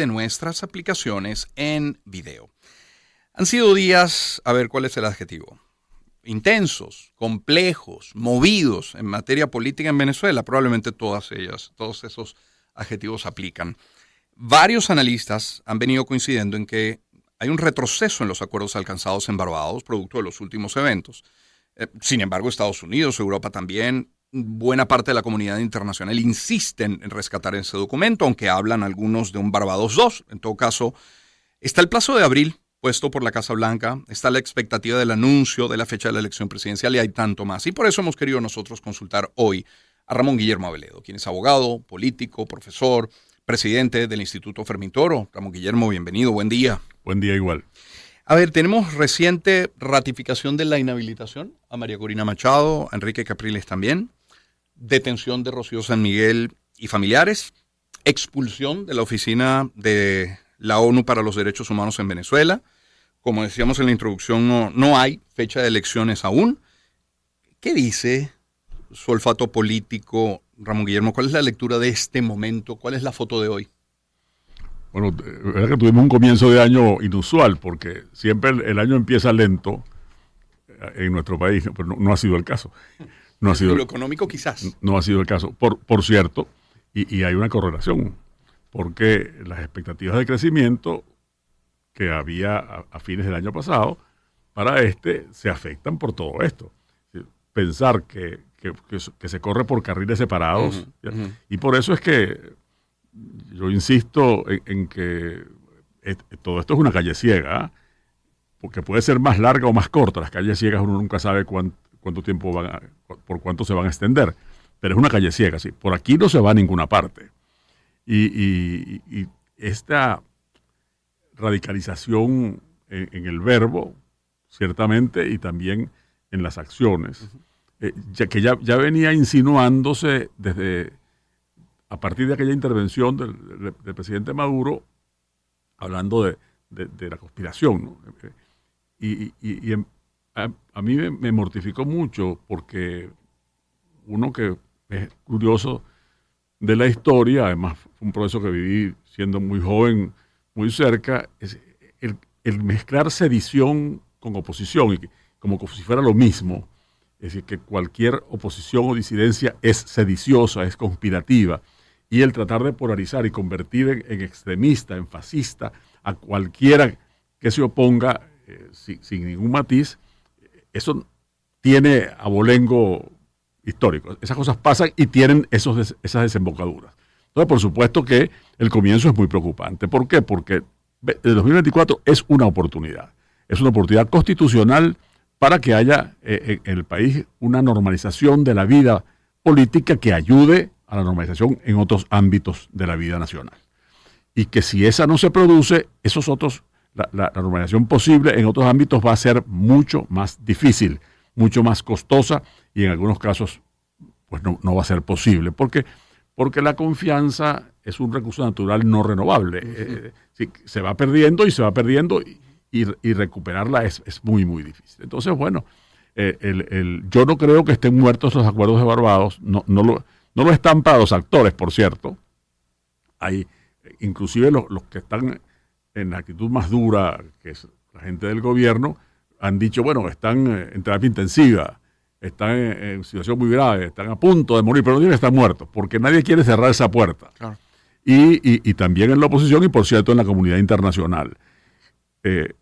de nuestras aplicaciones en video. Han sido días, a ver cuál es el adjetivo, intensos, complejos, movidos en materia política en Venezuela. Probablemente todas ellas, todos esos adjetivos aplican. Varios analistas han venido coincidiendo en que hay un retroceso en los acuerdos alcanzados en Barbados, producto de los últimos eventos. Eh, sin embargo, Estados Unidos, Europa también, buena parte de la comunidad internacional insisten en rescatar ese documento, aunque hablan algunos de un Barbados 2. En todo caso, está el plazo de abril puesto por la Casa Blanca, está la expectativa del anuncio de la fecha de la elección presidencial y hay tanto más. Y por eso hemos querido nosotros consultar hoy a Ramón Guillermo Aveledo, quien es abogado, político, profesor, presidente del Instituto Fermintoro. Ramón Guillermo, bienvenido, buen día. Buen día igual. A ver, tenemos reciente ratificación de la inhabilitación a María Corina Machado, a Enrique Capriles también, detención de Rocío San Miguel y familiares, expulsión de la oficina de la ONU para los Derechos Humanos en Venezuela. Como decíamos en la introducción, no, no hay fecha de elecciones aún. ¿Qué dice su olfato político, Ramón Guillermo? ¿Cuál es la lectura de este momento? ¿Cuál es la foto de hoy? Bueno, es que tuvimos un comienzo de año inusual, porque siempre el, año empieza lento eh, en nuestro país, pero no, ha sido el caso. No ha sido, lo económico quizás. No ha sido el caso. Por, por cierto, y, y hay una correlación porque las expectativas de crecimiento que había a, fines del año pasado, para este se afectan por todo esto. Pensar que, se corre por carriles separados, y por eso es que yo insisto en, que todo esto es una calle ciega, porque puede ser más larga o más corta. Las calles ciegas uno nunca sabe cuánto, tiempo van a, por cuánto se van a extender, pero es una calle ciega, sí. Por aquí no se va a ninguna parte. Y, esta radicalización en, el verbo, ciertamente, y también en las acciones, eh, ya que ya, ya, venía insinuándose desde a partir de aquella intervención del, presidente Maduro, hablando de, la conspiración. Y, a, mí me, mortificó mucho porque uno que es curioso de la historia, además fue un proceso que viví siendo muy joven, muy cerca, es el, mezclar sedición con oposición, y como si fuera lo mismo, es decir, que cualquier oposición o disidencia es sediciosa, es conspirativa, y el tratar de polarizar y convertir en, extremista, en fascista, a cualquiera que se oponga eh, sin, ningún matiz, eso tiene abolengo históricos. Esas cosas pasan y tienen esos, esas desembocaduras. Entonces, por supuesto que el comienzo es muy preocupante. ¿Por qué? Porque el 2024 es una oportunidad. Es una oportunidad constitucional para que haya eh, en el país una normalización de la vida política que ayude a la normalización en otros ámbitos de la vida nacional. Y que si esa no se produce, esos otros, la, la normalización posible en otros ámbitos va a ser mucho más difícil mucho más costosa y en algunos casos pues no, va a ser posible. Porque, porque la confianza es un recurso natural no renovable. Eh, se va perdiendo y se va perdiendo y, recuperarla es, muy, muy difícil. Entonces, bueno, eh, el, yo no creo que estén muertos los acuerdos de Barbados, no, no, lo, no lo están para los actores, por cierto. Hay, inclusive los, los que están en la actitud más dura, que es la gente del gobierno, han dicho, bueno, están eh, en terapia intensiva, están en, situación muy grave, están a punto de morir, pero no tienen que estar muertos, porque nadie quiere cerrar esa puerta. Y, también en la oposición y, por cierto, en la comunidad internacional. Eh,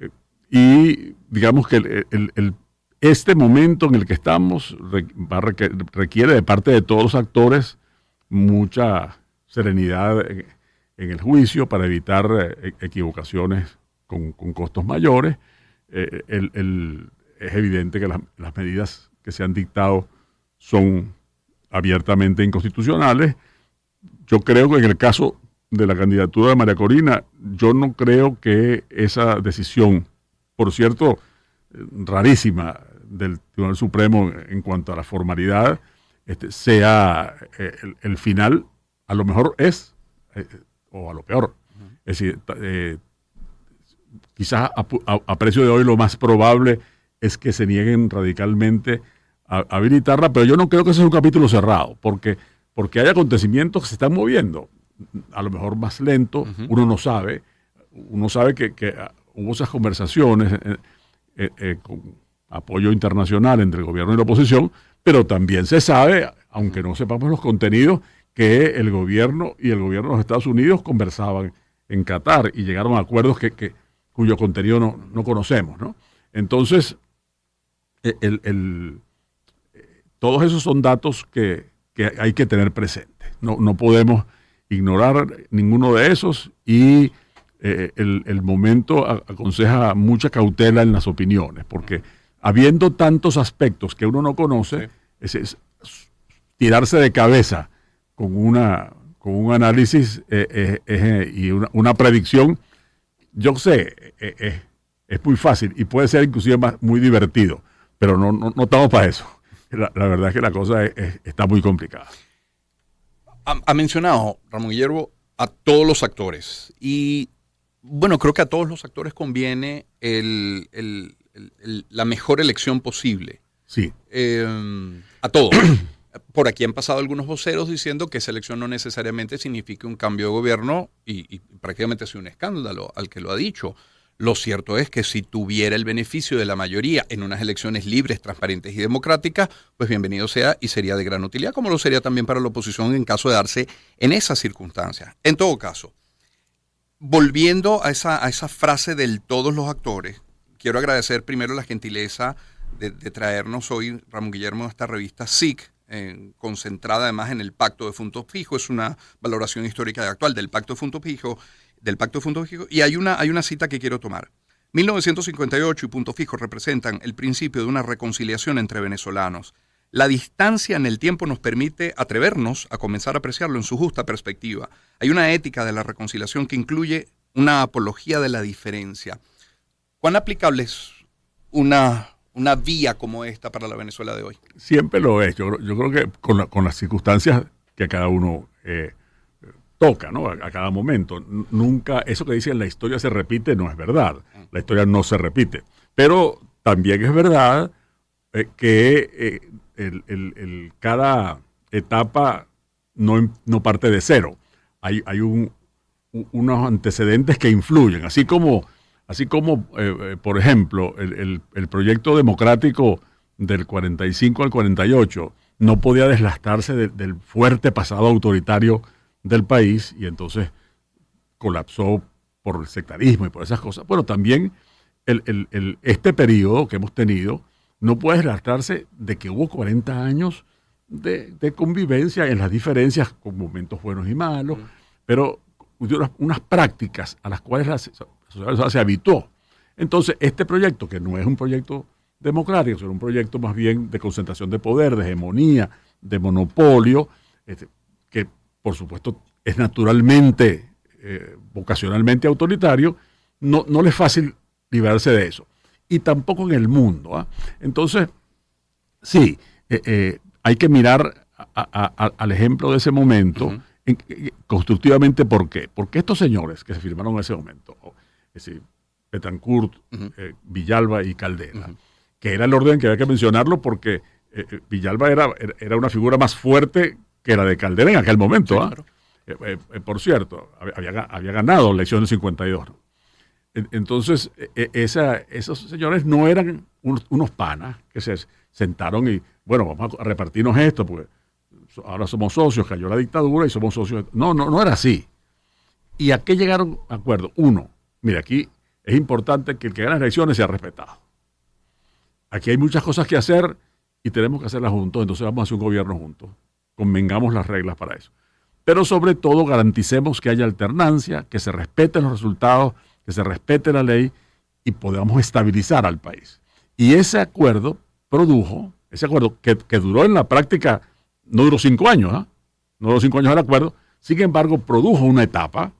y digamos que el, este momento en el que estamos requiere de parte de todos los actores mucha serenidad en, el juicio para evitar eh, equivocaciones con costos mayores eh, el, es evidente que las, medidas que se han dictado son abiertamente inconstitucionales. Yo creo que en el caso de la candidatura de María Corina, yo no creo que esa decisión, por cierto, rarísima del Tribunal Supremo en cuanto a la formalidad, este, sea eh, el, final, a lo mejor es, eh, o a lo peor. Es decir, quizás a, precio de hoy lo más probable es que se nieguen radicalmente a, habilitarla, pero yo no creo que ese sea un capítulo cerrado, porque, porque hay acontecimientos que se están moviendo. a lo mejor más lento, uno no sabe, uno sabe que, ah, hubo esas conversaciones eh, eh, con apoyo internacional entre el gobierno y la oposición, pero también se sabe, aunque no sepamos los contenidos, que el gobierno y el gobierno de los Estados Unidos conversaban en Qatar y llegaron a acuerdos que, cuyo contenido no, conocemos. ¿no? Entonces, e, el, todos esos son datos que, hay que tener presentes. No, no podemos ignorar ninguno de esos y eh, el, momento aconseja mucha cautela en las opiniones, porque habiendo tantos aspectos que uno no conoce, es, tirarse de cabeza con, una, con un análisis eh, eh, y una, predicción, yo sé, es muy fácil y puede ser inclusive muy divertido, pero no, no, no estamos para eso. La, verdad es que la cosa está muy complicada. Ha, mencionado, Ramón Guillermo, a todos los actores. Y bueno, creo que a todos los actores conviene la mejor elección posible. Sí. Em, a todos. Por aquí han pasado algunos voceros diciendo que esa elección no necesariamente significa un cambio de gobierno y, y prácticamente ha sido un escándalo al que lo ha dicho. Lo cierto es que si tuviera el beneficio de la mayoría en unas elecciones libres, transparentes y democráticas, pues bienvenido sea y sería de gran utilidad, como lo sería también para la oposición en caso de darse en esas circunstancias. En todo caso, volviendo a esa, a esa frase del todos los actores, quiero agradecer primero la gentileza de, traernos hoy, Ramón Guillermo, esta revista SIC, eh, concentrada además en el Pacto de Punto Fijo, es una valoración histórica actual del Pacto de Punto Fijo del Pacto de Punto Fijo. Y hay una, hay una cita que quiero tomar. 1958 y Punto Fijo representan el principio de una reconciliación entre venezolanos. La distancia en el tiempo nos permite atrevernos a comenzar a apreciarlo en su justa perspectiva. Hay una ética de la reconciliación que incluye una apología de la diferencia. ¿Cuán aplicable es una, una vía como esta para la Venezuela de hoy? Siempre lo es. Yo, yo creo que con, con, las circunstancias que cada uno eh, toca, ¿no? A, cada momento. Nunca, eso que dicen la historia se repite no es verdad. La historia no se repite. Pero también es verdad eh, que eh, el, cada etapa no, no, parte de cero. Hay, hay un, unos antecedentes que influyen, así como, así como eh, por ejemplo, el, proyecto democrático del 45 al 48 no podía deslastarse del fuerte pasado autoritario del país y entonces colapsó por el sectarismo y por esas cosas. Bueno, también el, este periodo que hemos tenido no puede relatarse de que hubo 40 años de, convivencia en las diferencias con momentos buenos y malos, pero unas, unas, prácticas a las cuales la sociedad se habitó. Entonces, este proyecto, que no es un proyecto democrático, sino un proyecto más bien de concentración de poder, de hegemonía, de monopolio, este, que por supuesto, es naturalmente, eh, vocacionalmente autoritario, no, no le es fácil liberarse de eso. Y tampoco en el mundo. ¿ah? Entonces, sí, eh, eh, hay que mirar al ejemplo de ese momento constructivamente. ¿Por qué? Porque estos señores que se firmaron en ese momento, es decir, Betancourt, Villalba y Caldera, que era el orden que había que mencionarlo porque Villalba era, era una figura más fuerte que era de Caldera en aquel momento. ¿ah? Eh, eh, eh, por cierto, había, había ganado la elección del 52. Entonces, esa, esos señores no eran unos, panas que se sentaron y, bueno, vamos a repartirnos esto, porque ahora somos socios, cayó la dictadura y somos socios. No, no, no era así. ¿Y a qué llegaron a acuerdo? Uno, mira, aquí es importante que el que gane las elecciones sea respetado. Aquí hay muchas cosas que hacer y tenemos que hacerlas juntos, entonces vamos a hacer un gobierno juntos convengamos las reglas para eso. Pero sobre todo garanticemos que haya alternancia, que se respeten los resultados, que se respete la ley y podamos estabilizar al país. Y ese acuerdo produjo, ese acuerdo que, duró en la práctica, no duró cinco años, ¿ah? no duró cinco años el acuerdo, sin embargo produjo una etapa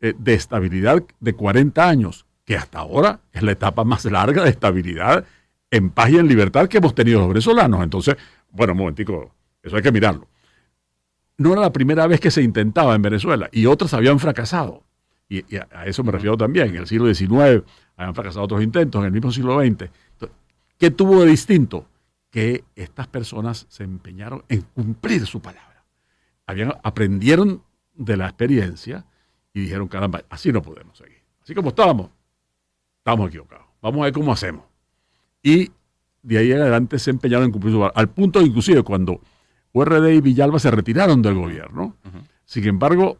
eh, de estabilidad de 40 años, que hasta ahora es la etapa más larga de estabilidad en paz y en libertad que hemos tenido los venezolanos. Entonces, bueno, un momentico, eso hay que mirarlo. No era la primera vez que se intentaba en Venezuela y otras habían fracasado. Y, a, eso me refiero también. En el siglo XIX habían fracasado otros intentos, en el mismo siglo XX. ¿Qué tuvo de distinto? Que estas personas se empeñaron en cumplir su palabra. Habían, aprendieron de la experiencia y dijeron, caramba, así no podemos seguir. Así como estábamos, estamos equivocados. Vamos a ver cómo hacemos. Y de ahí en adelante se empeñaron en cumplir su al punto inclusive cuando URD y Villalba se retiraron del gobierno. Sin embargo,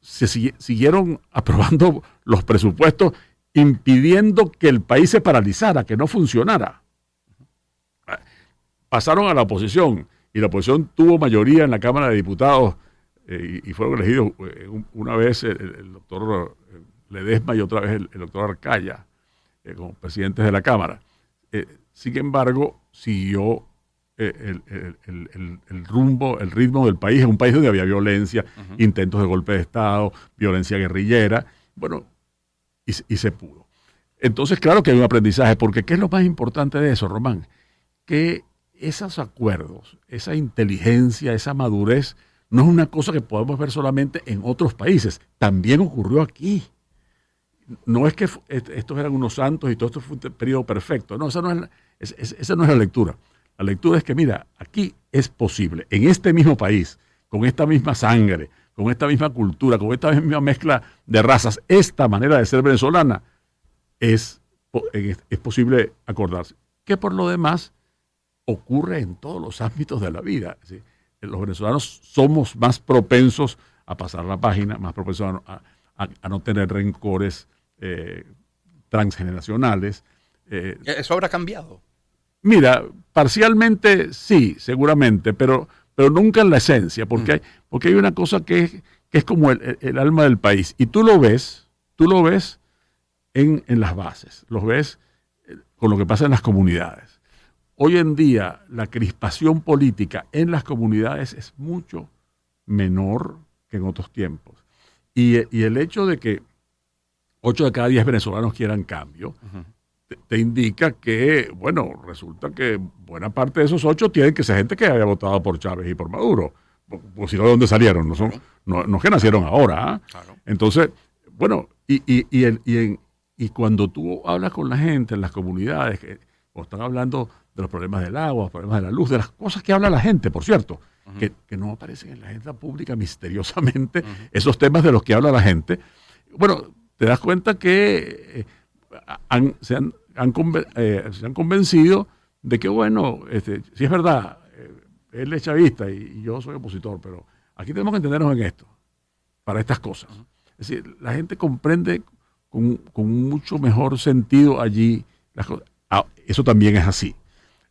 se siguieron aprobando los presupuestos impidiendo que el país se paralizara, que no funcionara. Pasaron a la oposición y la oposición tuvo mayoría en la Cámara de Diputados eh, y, fueron elegidos eh, una vez el, doctor eh, Ledesma y otra vez el, doctor Arcaya como presidentes de la Cámara. sin embargo, siguió el, rumbo, el ritmo del país, es un país donde había violencia, intentos de golpe de Estado, violencia guerrillera, bueno, y, y, se pudo. Entonces, claro que hay un aprendizaje, porque ¿qué es lo más importante de eso, Román? Que esos acuerdos, esa inteligencia, esa madurez, no es una cosa que podemos ver solamente en otros países, también ocurrió aquí. No es que estos eran unos santos y todo esto fue un periodo perfecto, no, esa no es, esa no es la lectura. La lectura es que, mira, aquí es posible, en este mismo país, con esta misma sangre, con esta misma cultura, con esta misma mezcla de razas, esta manera de ser venezolana es, es posible acordarse. Que por lo demás ocurre en todos los ámbitos de la vida. Los venezolanos somos más propensos a pasar la página, más propensos a, no tener rencores eh, transgeneracionales. Eh, ¿Eso habrá cambiado? Mira, parcialmente sí, seguramente, pero, pero nunca en la esencia, porque, mm. hay, porque hay una cosa que es, que es como el, alma del país. Y tú lo ves, tú lo ves en, en las bases, lo ves eh, con lo que pasa en las comunidades. Hoy en día la crispación política en las comunidades es mucho menor que en otros tiempos. Y, el hecho de que 8 de cada 10 venezolanos quieran cambio, te, indica que, bueno, resulta que buena parte de esos 8 tienen que ser gente que haya votado por Chávez y por Maduro. Pues si no, ¿de dónde salieron? No, son, no, es que nacieron ahora. ¿ah? Entonces, bueno, y, y, y, y, cuando tú hablas con la gente en las comunidades, que, o están hablando de los problemas del agua, los problemas de la luz, de las cosas que habla la gente, por cierto, que, no aparecen en la agenda pública misteriosamente, esos temas de los que habla la gente. Bueno, te das cuenta que eh, se, han, eh, se, han, convencido de que, bueno, este, si es verdad, eh, él es chavista y, yo soy opositor, pero aquí tenemos que entendernos en esto, para estas cosas. Es decir, la gente comprende con, con mucho mejor sentido allí las cosas. Ah, eso también es así.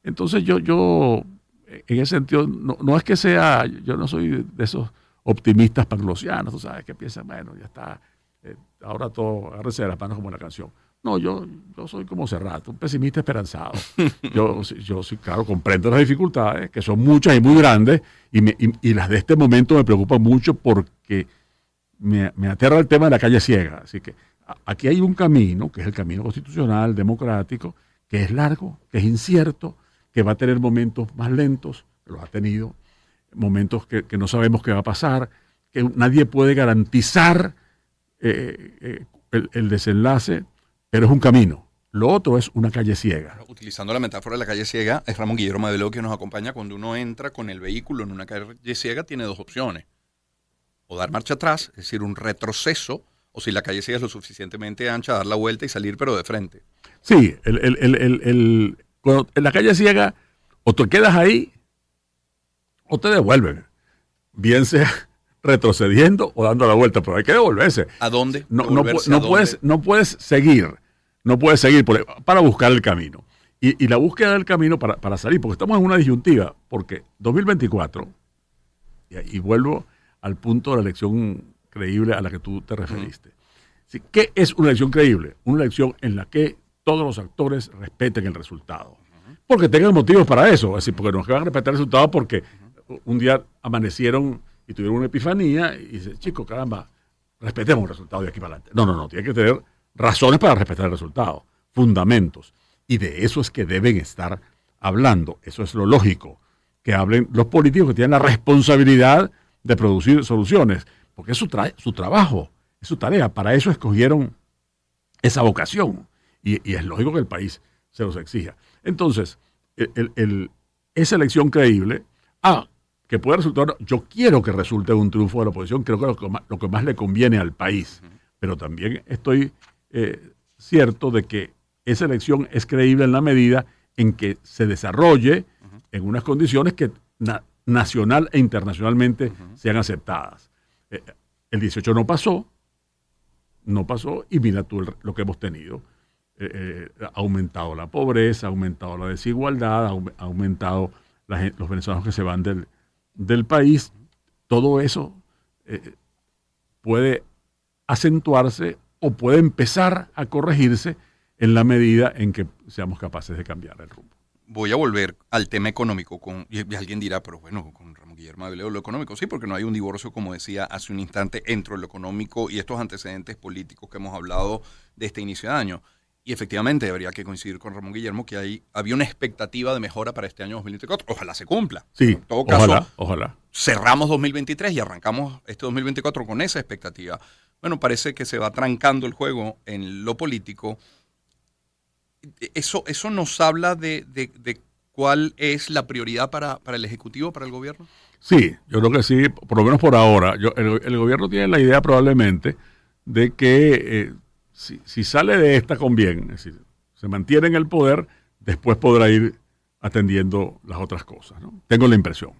Entonces yo, yo en ese sentido, no, es que sea, yo no soy de esos optimistas panglosianos, tú sabes, que piensan, bueno, ya está, eh, ahora todo, agárrese de las manos como la canción. No, yo, yo soy como Cerrato, un pesimista esperanzado. Yo, yo sí, claro, comprendo las dificultades, que son muchas y muy grandes, y, las de este momento me preocupan mucho porque me, me aterra el tema de la calle ciega. Así que aquí hay un camino, que es el camino constitucional, democrático, que es largo, que es incierto, que va a tener momentos más lentos, lo ha tenido, momentos que, no sabemos qué va a pasar, que nadie puede garantizar eh, eh, el, desenlace, pero es un camino. Lo otro es una calle ciega. Utilizando la metáfora de la calle ciega, es Ramón Guillermo de que nos acompaña. Cuando uno entra con el vehículo en una calle ciega, tiene dos opciones. O dar marcha atrás, es decir, un retroceso, o si la calle ciega es lo suficientemente ancha, dar la vuelta y salir, pero de frente. Sí, el, cuando en la calle ciega, o te quedas ahí o te devuelven. Bien sea retrocediendo o dando la vuelta, pero hay que devolverse. ¿A dónde? No, no, Puedes, no puedes seguir, no puedes seguir para buscar el camino. Y, la búsqueda del camino para, salir, porque estamos en una disyuntiva, porque 2024, y, vuelvo al punto de la elección creíble a la que tú te referiste. ¿Qué es una elección creíble? Una elección en la que todos los actores respeten el resultado. Porque tengan motivos para eso. Es decir, porque no van a respetar el resultado porque un día amanecieron y tuvieron una epifanía y dicen, chicos, caramba, respetemos el resultado de aquí para adelante. No, no, no, tiene que tener razones para respetar el resultado, fundamentos. Y de eso es que deben estar hablando. Eso es lo lógico. Que hablen los políticos que tienen la responsabilidad de producir soluciones, porque es su, su trabajo, es su tarea. Para eso escogieron esa vocación. Y, es lógico que el país se los exija. Entonces, el, esa elección creíble, ah, que puede resultar, yo quiero que resulte un triunfo de la oposición, creo que lo que más, lo que más le conviene al país, pero también estoy eh, cierto de que esa elección es creíble en la medida en que se desarrolle en unas condiciones que nacional e internacionalmente sean aceptadas. Eh, el 18 no pasó, no pasó y mira tú lo que hemos tenido. Eh, ha aumentado la pobreza, ha aumentado la desigualdad, ha, aumentado los venezolanos que se van del, del país. Todo eso puede acentuarse o puede empezar a corregirse en la medida en que seamos capaces de cambiar el rumbo. Voy a volver al tema económico. Con, y alguien dirá, pero bueno, con Ramón Guillermo de lo económico. Sí, porque no hay un divorcio, como decía hace un instante, entre lo económico y estos antecedentes políticos que hemos hablado de este inicio de año. Y efectivamente debería que coincidir con Ramón Guillermo que hay, había una expectativa de mejora para este año 2024. Ojalá se cumpla. Sí, en todo caso, ojalá, ojalá. cerramos 2023 y arrancamos este 2024 con esa expectativa bueno, parece que se va trancando el juego en lo político. ¿Eso, eso nos habla de, cuál es la prioridad para, el Ejecutivo, para el gobierno? Sí, yo creo que sí, por lo menos por ahora. el, gobierno tiene la idea probablemente de que eh, si, sale de esta con bien, es decir, se mantiene en el poder, después podrá ir atendiendo las otras cosas. Tengo la impresión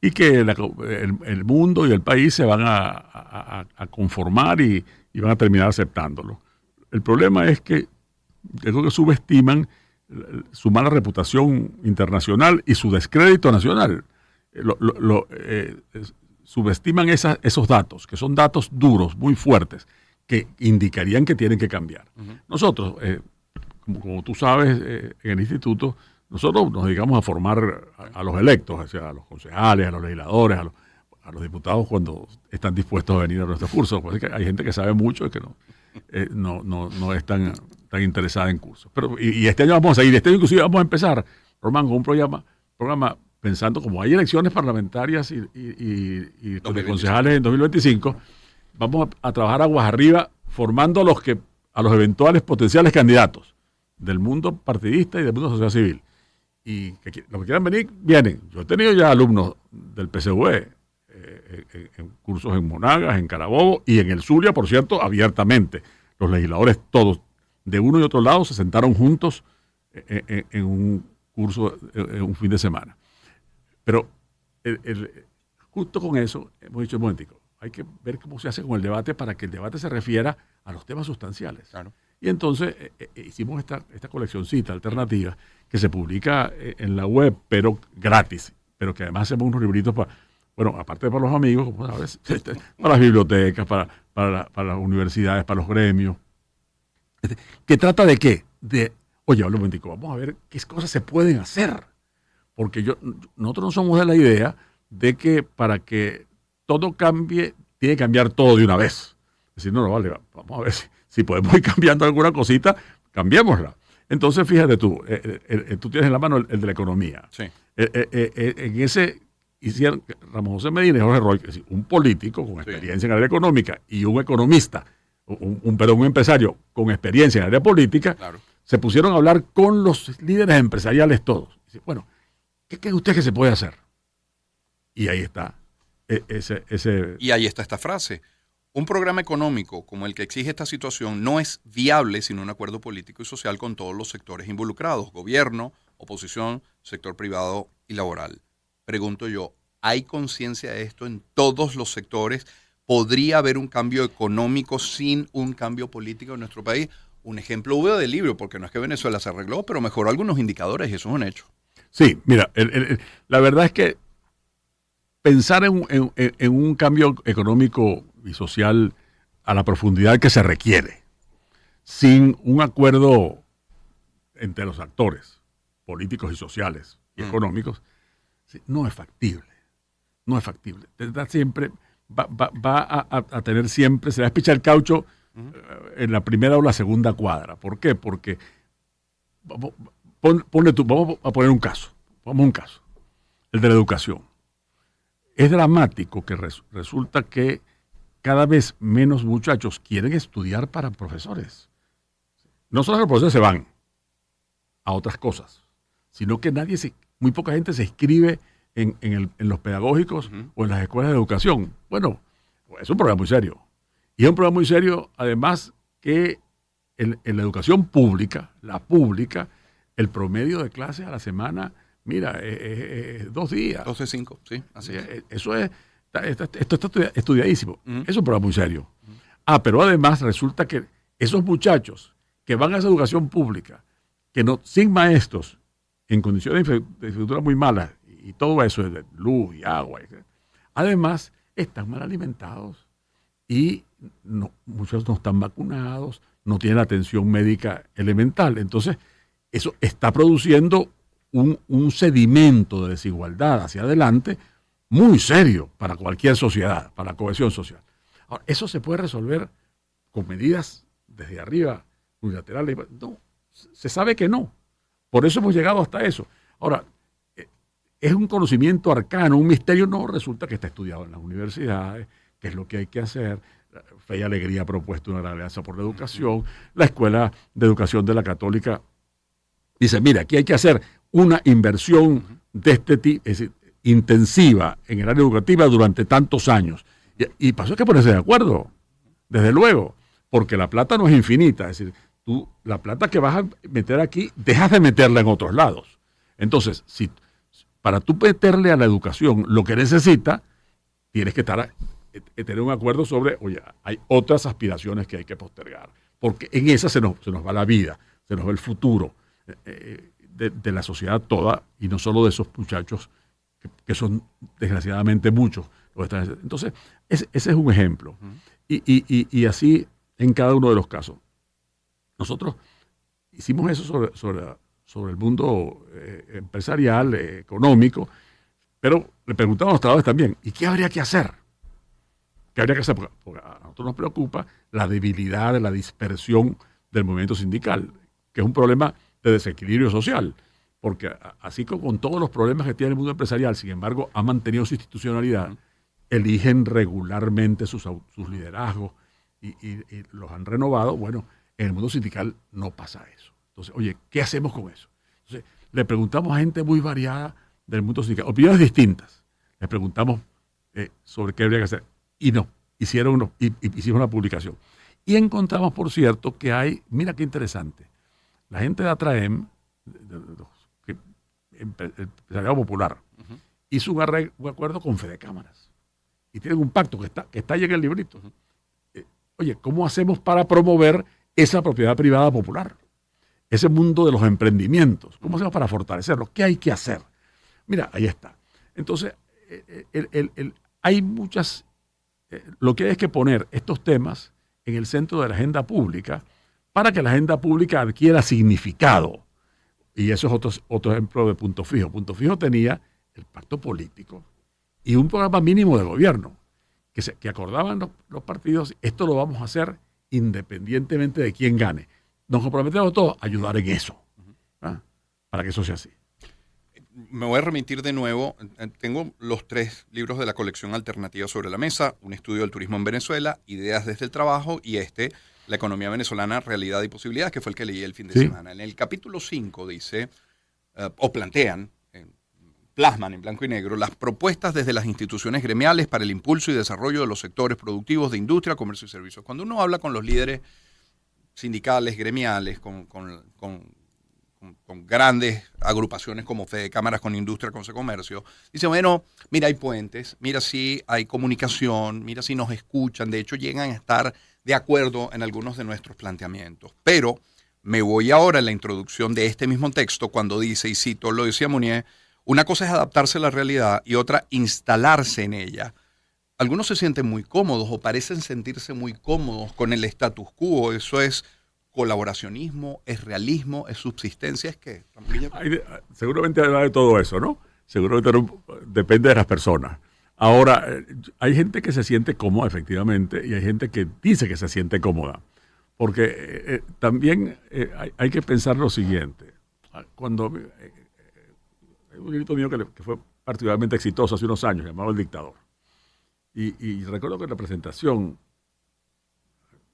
y que el, mundo y el país se van a, conformar y, van a terminar aceptándolo. El problema es que creo que subestiman su mala reputación internacional y su descrédito nacional. Eh, subestiman esos datos, que son datos duros, muy fuertes, que indicarían que tienen que cambiar. Nosotros, eh, como, tú sabes, eh, en el instituto, nosotros nos dedicamos a formar a, los electos, o sea, a los concejales, a los legisladores, a los, diputados cuando están dispuestos a venir a nuestros cursos. Pues hay gente que sabe mucho y que no, eh, no, no, no, es tan, tan interesada en cursos. Pero, y, este año vamos a ir, este año inclusive vamos a empezar, Román, con un programa, programa pensando como hay elecciones parlamentarias y, y, concejales en 2025, vamos a, trabajar aguas arriba formando a los, que, a los eventuales potenciales candidatos del mundo partidista y del mundo social civil y que, los que quieran venir, vienen. Yo he tenido ya alumnos del PCV eh, eh, en, cursos en Monagas, en Carabobo y en el Zulia, por cierto, abiertamente. Los legisladores todos, de uno y otro lado, se sentaron juntos eh, en, un curso, en un fin de semana. Pero justo con eso, hemos dicho un momentico, hay que ver cómo se hace con el debate para que el debate se refiera a los temas sustanciales. Y entonces hicimos esta, esta coleccioncita alternativa que se publica eh, en la web, pero gratis, pero que además hacemos unos libritos para, bueno, aparte para los amigos, como sabes, este, para las bibliotecas, para, para, las universidades, para los gremios. Este, ¿Que trata de qué? De, oye, un momentico, vamos a ver qué cosas se pueden hacer. Porque yo, nosotros no somos de la idea de que para que todo cambie, tiene que cambiar todo de una vez. Es decir, no, no, vale, vamos a ver si, si podemos ir cambiando alguna cosita, cambiémosla. Entonces, fíjate tú, eh, eh, eh, tú tienes en la mano el, de la economía. Sí. en ese hicieron Ramón José Medina y Jorge Roy, un político con experiencia en el área económica y un economista, un, un, un empresario con experiencia en área política, se pusieron a hablar con los líderes empresariales todos. bueno, ¿qué cree usted que se puede hacer? Y ahí está. Ese, ese... Y ahí está esta frase. Un programa económico como el que exige esta situación no es viable sin un acuerdo político y social con todos los sectores involucrados, gobierno, oposición, sector privado y laboral. Pregunto yo, ¿hay conciencia de esto en todos los sectores? ¿Podría haber un cambio económico sin un cambio político en nuestro país? Un ejemplo hubo del libro, porque no es que Venezuela se arregló, pero mejoró algunos indicadores y eso es un hecho. Sí, mira, la verdad es que pensar en un cambio económico y social a la profundidad que se requiere, sin un acuerdo entre los actores políticos y sociales y mm. económicos, no es factible. No es factible. siempre, va, a, tener siempre, se va a espichar el caucho eh, en la primera o la segunda cuadra. ¿Por qué? Porque, ponle tú, vamos a poner un caso, vamos a un caso, el de la educación. Es dramático que resulta que cada vez menos muchachos quieren estudiar para profesores. No solo los profesores se van a otras cosas, sino que nadie se, muy poca gente se inscribe en, en los pedagógicos o en las escuelas de educación. Bueno, es un problema muy serio. Y es un problema muy serio, además, que en, la educación pública, la pública, el promedio de clases a la semana, mira, es, dos días. 12, cinco, sí, así es. Eso es, esto está estudiadísimo. Es un problema muy serio. Ah, pero además resulta que esos muchachos que van a esa educación pública, que no, sin maestros, en condiciones de infraestructura muy malas, y todo eso, de luz y agua, además están mal alimentados y muchos no están vacunados, no tienen atención médica elemental. Entonces, eso está produciendo un, sedimento de desigualdad hacia adelante muy serio para cualquier sociedad, para la cohesión social. Ahora, eso se puede resolver con medidas desde arriba, unilaterales. No, se sabe que no. Por eso hemos llegado hasta eso. Ahora, eh, es un conocimiento arcano, un misterio, no resulta que está estudiado en las universidades, qué es lo que hay que hacer. Fe y Alegría ha propuesto una alianza por la educación. La Escuela de Educación de la Católica dice, mira, aquí hay que hacer una inversión de este tipo, intensiva en el área educativa durante tantos años. Y, pasó que ponerse de acuerdo, desde luego, porque la plata no es infinita. Es decir, tú, la plata que vas a meter aquí, dejas de meterla en otros lados. Entonces, si para tú meterle a la educación lo que necesita, tienes que estar eh, tener un acuerdo sobre, oye, hay otras aspiraciones que hay que postergar, porque en esas se nos, se nos va la vida, se nos va el futuro eh, eh, de, la sociedad toda y no solo de esos muchachos que, son desgraciadamente muchos. Entonces, ese, es un ejemplo. y, así en cada uno de los casos. Nosotros hicimos eso sobre, sobre, sobre el mundo empresarial, económico, pero le preguntamos a los trabajadores también, ¿y qué habría que hacer? ¿Qué habría que hacer? Porque a nosotros nos preocupa la debilidad, la dispersión del movimiento sindical, que es un problema de desequilibrio social. Porque así como con todos los problemas que tiene el mundo empresarial, sin embargo, ha mantenido su institucionalidad, eligen regularmente sus, liderazgos y, los han renovado. Bueno, en el mundo sindical no pasa eso. Entonces, oye, ¿qué hacemos con eso? Entonces, le preguntamos a gente muy variada del mundo sindical, opiniones distintas. Le preguntamos eh, sobre qué habría que hacer y no, hicieron, y, hicieron una publicación. Y encontramos, por cierto, que hay, mira qué interesante, la gente de Atraem, el empresariado popular, hizo un, acuerdo con Fede Cámaras. Y tienen un pacto que está, que está ahí en el librito. Eh, oye, ¿cómo hacemos para promover esa propiedad privada popular? Ese mundo de los emprendimientos. ¿Cómo hacemos para fortalecerlo? ¿Qué hay que hacer? Mira, ahí está. Entonces, eh, eh, hay muchas eh, lo que hay es que poner estos temas en el centro de la agenda pública para que la agenda pública adquiera significado. Y eso es otro, otro ejemplo de punto fijo. Punto fijo tenía el pacto político y un programa mínimo de gobierno que, que acordaban los, partidos, esto lo vamos a hacer independientemente de quién gane. Nos comprometemos todos a ayudar en eso, ¿ah? para que eso sea así me voy a remitir de nuevo. Tengo los tres libros de la colección alternativa sobre la mesa, un estudio del turismo en Venezuela, ideas desde el trabajo y este, la economía venezolana, realidad y posibilidades, que fue el que leí el fin de semana. En el capítulo 5 dice, eh, o plantean, plasman en blanco y negro, las propuestas desde las instituciones gremiales para el impulso y desarrollo de los sectores productivos de industria, comercio y servicios. Cuando uno habla con los líderes sindicales, gremiales, con con, grandes agrupaciones como Fede Cámaras con Industria, con Comercio, dice, bueno, mira, hay puentes, mira si hay comunicación, mira si nos escuchan, de hecho llegan a estar de acuerdo en algunos de nuestros planteamientos. Pero me voy ahora a la introducción de este mismo texto cuando dice, y cito, lo decía Munier, una cosa es adaptarse a la realidad y otra instalarse en ella. Algunos se sienten muy cómodos o parecen sentirse muy cómodos con el status quo, eso es colaboracionismo, es realismo, es subsistencia, es que... seguramente habla de todo eso, ¿no? Seguramente depende de las personas. Ahora, eh, hay gente que se siente cómoda, efectivamente, y hay gente que dice que se siente cómoda. Porque eh, eh, también hay, que pensar lo siguiente. Cuando hay un libro mío que, fue particularmente exitoso hace unos años, llamado El Dictador. Y, y recuerdo que en la presentación,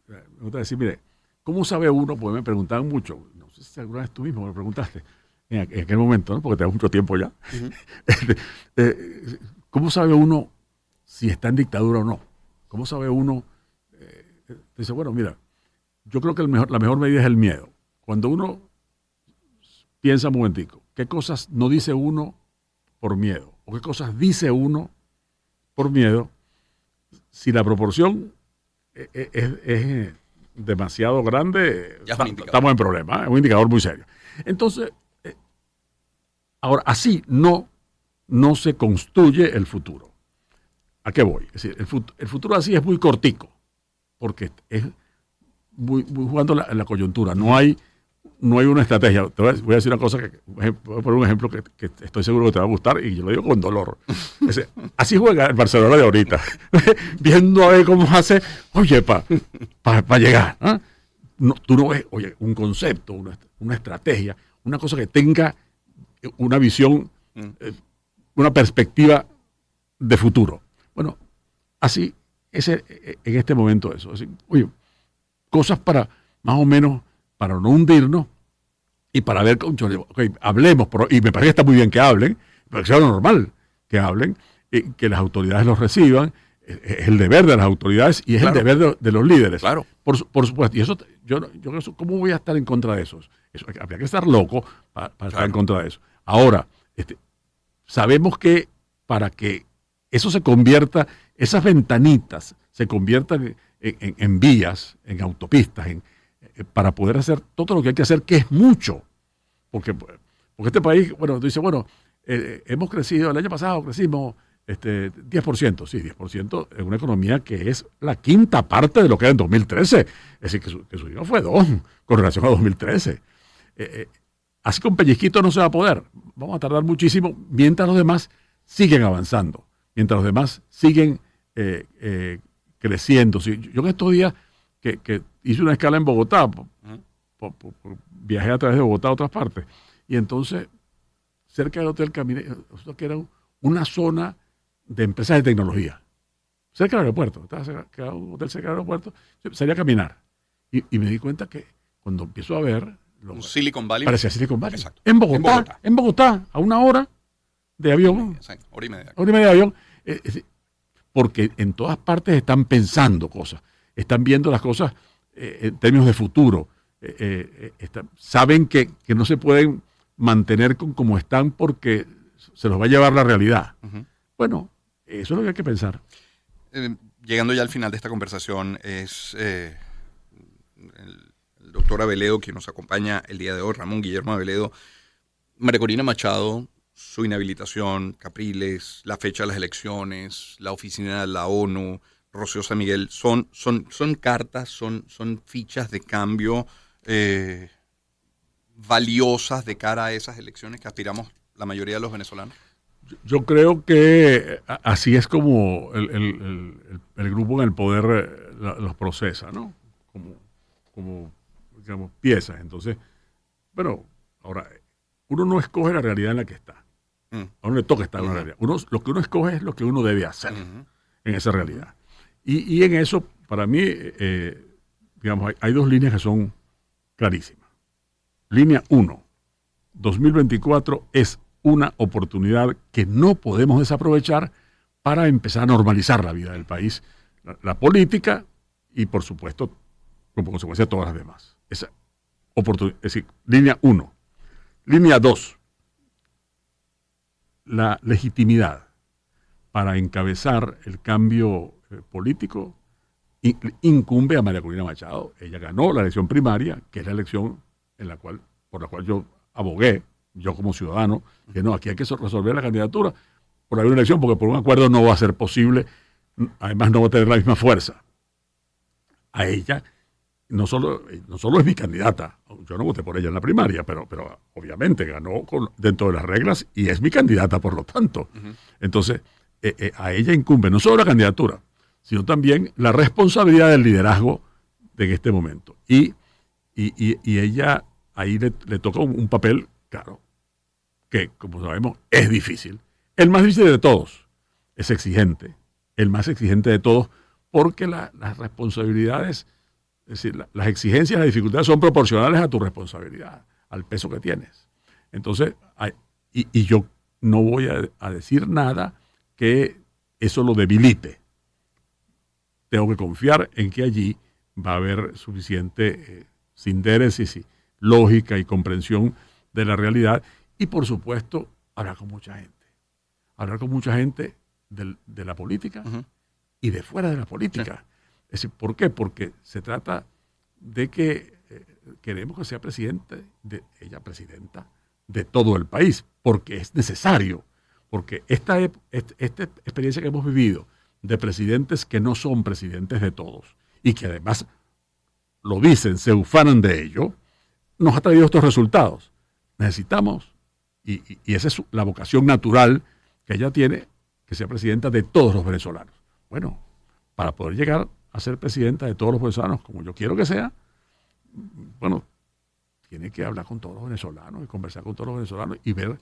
me gusta decir, mire, ¿Cómo sabe uno? Pues me preguntaban mucho, no sé si alguna vez tú mismo me preguntaste, en, aquel momento, ¿no? porque tengo mucho tiempo ya, eh, ¿cómo sabe uno si está en dictadura o no? ¿Cómo sabe uno? Eh, dice, bueno, mira, yo creo que la mejor medida es el miedo. Cuando uno piensa un momentico, ¿qué cosas no dice uno por miedo? ¿O qué cosas dice uno por miedo? Si la proporción e, e, es, demasiado grande, estamos en problema, es un indicador muy serio. Entonces, eh, ahora, así no, no se construye el futuro. ¿A qué voy? Es decir, el, futuro, así es muy cortico, porque es muy, jugando la, la coyuntura. No hay no hay una estrategia. Te voy a decir una cosa, que, voy a poner un ejemplo que, estoy seguro que te va a gustar y yo lo digo con dolor. así juega el Barcelona de ahorita, viendo a ver cómo hace, oye, para pa, llegar. ¿ah? No, tú no ves, oye, un concepto, una, estrategia, una cosa que tenga una visión, mm. eh, una perspectiva de futuro. Bueno, así es en este momento eso. oye, cosas para más o menos para no hundirnos y para ver, okay, hablemos, y me parece que está muy bien que hablen, pero que sea normal que hablen, y que las autoridades los reciban, es el deber de las autoridades y es el deber de, los líderes. Claro. Por, supuesto. Y eso, yo, yo, ¿cómo voy a estar en contra de esos? Eso, habría que estar loco para, estar en contra de eso. Ahora, este, sabemos que para que eso se convierta, esas ventanitas se conviertan en vías, en autopistas, eh, para poder hacer todo lo que hay que hacer, que es mucho. Porque, porque este país, bueno, dice, bueno, eh, hemos crecido, el año pasado crecimos este, 10%, sí, 10% en una economía que es la quinta parte de lo que era en 2013. Es decir, que su, que su fue dos con relación a 2013. Eh, así con pellizquito no se va a poder. Vamos a tardar muchísimo mientras los demás siguen avanzando, mientras los demás siguen creciendo. yo en estos días que, hice una escala en Bogotá, viajé a través de Bogotá a otras partes, y entonces cerca del hotel caminé, que era una zona de empresas de tecnología, cerca del aeropuerto, estaba cerca, un hotel cerca del aeropuerto, salí a caminar, y, me di cuenta que cuando empiezo a ver... un Silicon Valley. Parecía Silicon Valley. En Bogotá, en Bogotá, a una hora de avión. Hora y media. Hora y media de avión. Eh, porque en todas partes están pensando cosas están viendo las cosas eh, en términos de futuro. Eh, eh, saben que, no se pueden mantener con como están porque se los va a llevar la realidad. Bueno, eso es lo que hay que pensar. llegando ya al final de esta conversación, es el, doctor Aveledo quien nos acompaña el día de hoy, Ramón Guillermo Aveledo. María Corina Machado, su inhabilitación, Capriles, la fecha de las elecciones, la oficina de la ONU, Rocío San Miguel, son, son, son cartas, son, son fichas de cambio eh, valiosas de cara a esas elecciones que aspiramos la mayoría de los venezolanos? Yo creo que así es como el, grupo en el poder eh, los procesa, ¿no? Como, como, digamos, piezas. Entonces, pero ahora, uno no escoge la realidad en la que está. Mm. A uno le toca estar en la realidad. Uno, lo que uno escoge es lo que uno debe hacer en esa realidad. Y, en eso, para mí, eh, digamos, hay, dos líneas que son clarísimas. Línea 1, 2024 es una oportunidad que no podemos desaprovechar para empezar a normalizar la vida del país, la, política y, por supuesto, como consecuencia, todas las demás. Esa oportunidad, es decir, línea 1. Línea 2, la legitimidad para encabezar el cambio eh, político incumbe a María Corina Machado. Ella ganó la elección primaria, que es la elección en la cual, por la cual yo abogué, yo como ciudadano, que no, aquí hay que resolver la candidatura por alguna elección, porque por un acuerdo no va a ser posible, además no va a tener la misma fuerza. A ella, no solo, no solo es mi candidata, yo no voté por ella en la primaria, pero, pero obviamente ganó dentro de las reglas y es mi candidata, por lo tanto. Entonces, eh, eh, a ella incumbe no solo la candidatura, sino también la responsabilidad del liderazgo de este momento. Y, y, ella ahí le, toca un, papel, claro, que como sabemos es difícil. El más difícil de todos, es exigente, el más exigente de todos, porque las responsabilidades, es decir, las exigencias, las dificultades son proporcionales a tu responsabilidad, al peso que tienes. Entonces, y, yo no voy a, decir nada que eso lo debilite. Tengo que confiar en que allí va a haber suficiente eh, y lógica y comprensión de la realidad. Y por supuesto, hablar con mucha gente. Hablar con mucha gente de la política y de fuera de la política. ¿Por qué? Porque se trata de que eh, queremos que sea presidente, de, ella presidenta de todo el país, porque es necesario, porque esta, experiencia que hemos vivido de presidentes que no son presidentes de todos y que además lo dicen, se ufanan de ello, nos ha traído estos resultados. Necesitamos, y esa es la vocación natural que ella tiene, que sea presidenta de todos los venezolanos. Bueno, para poder llegar a ser presidenta de todos los venezolanos, como yo quiero que sea, bueno, tiene que hablar con todos los venezolanos y conversar con todos los venezolanos y ver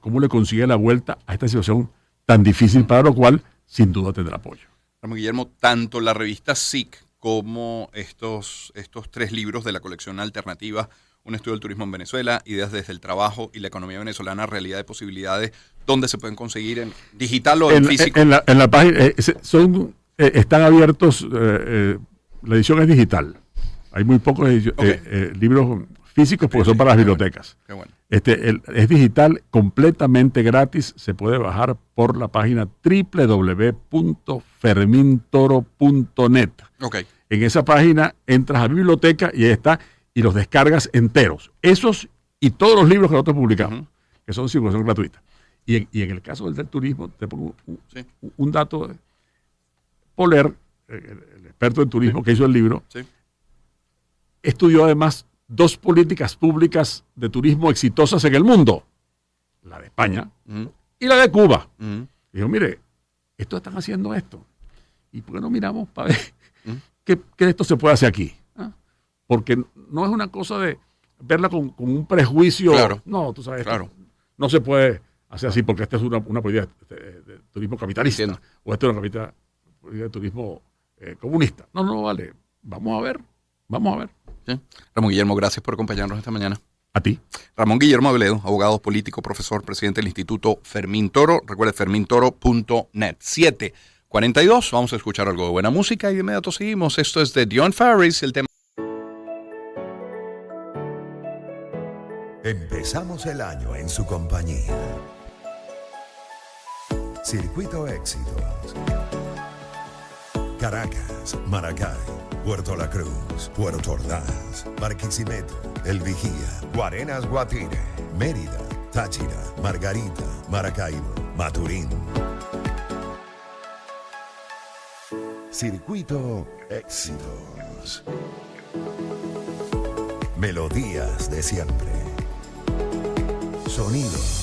cómo le consigue la vuelta a esta situación tan difícil, para lo cual sin duda tendrá apoyo. Ramón Guillermo, tanto la revista SIC como estos, estos tres libros de la colección alternativa, Un estudio del turismo en Venezuela, Ideas desde el trabajo y la economía venezolana, realidad de posibilidades, ¿dónde se pueden conseguir? ¿En digital o en, físico? En la, página, eh, son, eh, están abiertos, eh, la edición es digital. Hay muy pocos eh, eh, libros físicos porque son para las bibliotecas. Este, es digital, completamente gratis. Se puede bajar por la página www.fermintoro.net. En esa página entras a la biblioteca y ahí está, y los descargas enteros. Esos y todos los libros que nosotros publicamos, que son circulación gratuita. Y en, y en, el caso del, turismo, te pongo un, dato. Poler, el, experto en turismo que hizo el libro, estudió además dos políticas públicas de turismo exitosas en el mundo, la de España y la de Cuba. Dijo, mire, estos están haciendo esto. ¿Y por qué no miramos para ver qué, de esto se puede hacer aquí? ¿Ah? Porque no es una cosa de verla con, un prejuicio. No, tú sabes, claro. no se puede hacer así porque esta es una, política de, turismo capitalista o esta es una política de turismo eh, comunista. No, no, vale. Vamos a ver. Vamos a ver. Ramón Guillermo, gracias por acompañarnos esta mañana. A ti. Ramón Guillermo Abledo, abogado político, profesor, presidente del Instituto Fermín Toro. Recuerde fermintoro.net. 742. Vamos a escuchar algo de buena música y de inmediato seguimos. Esto es de Dion Farris, el tema. Empezamos el año en su compañía. Circuito Éxitos. Caracas, Maracay, Puerto La Cruz, Puerto Ordaz, Barquisimeto, El Vigía, Guarenas Guatire, Mérida, Táchira, Margarita, Maracaibo, Maturín. Circuito Éxitos. Melodías de siempre. Sonidos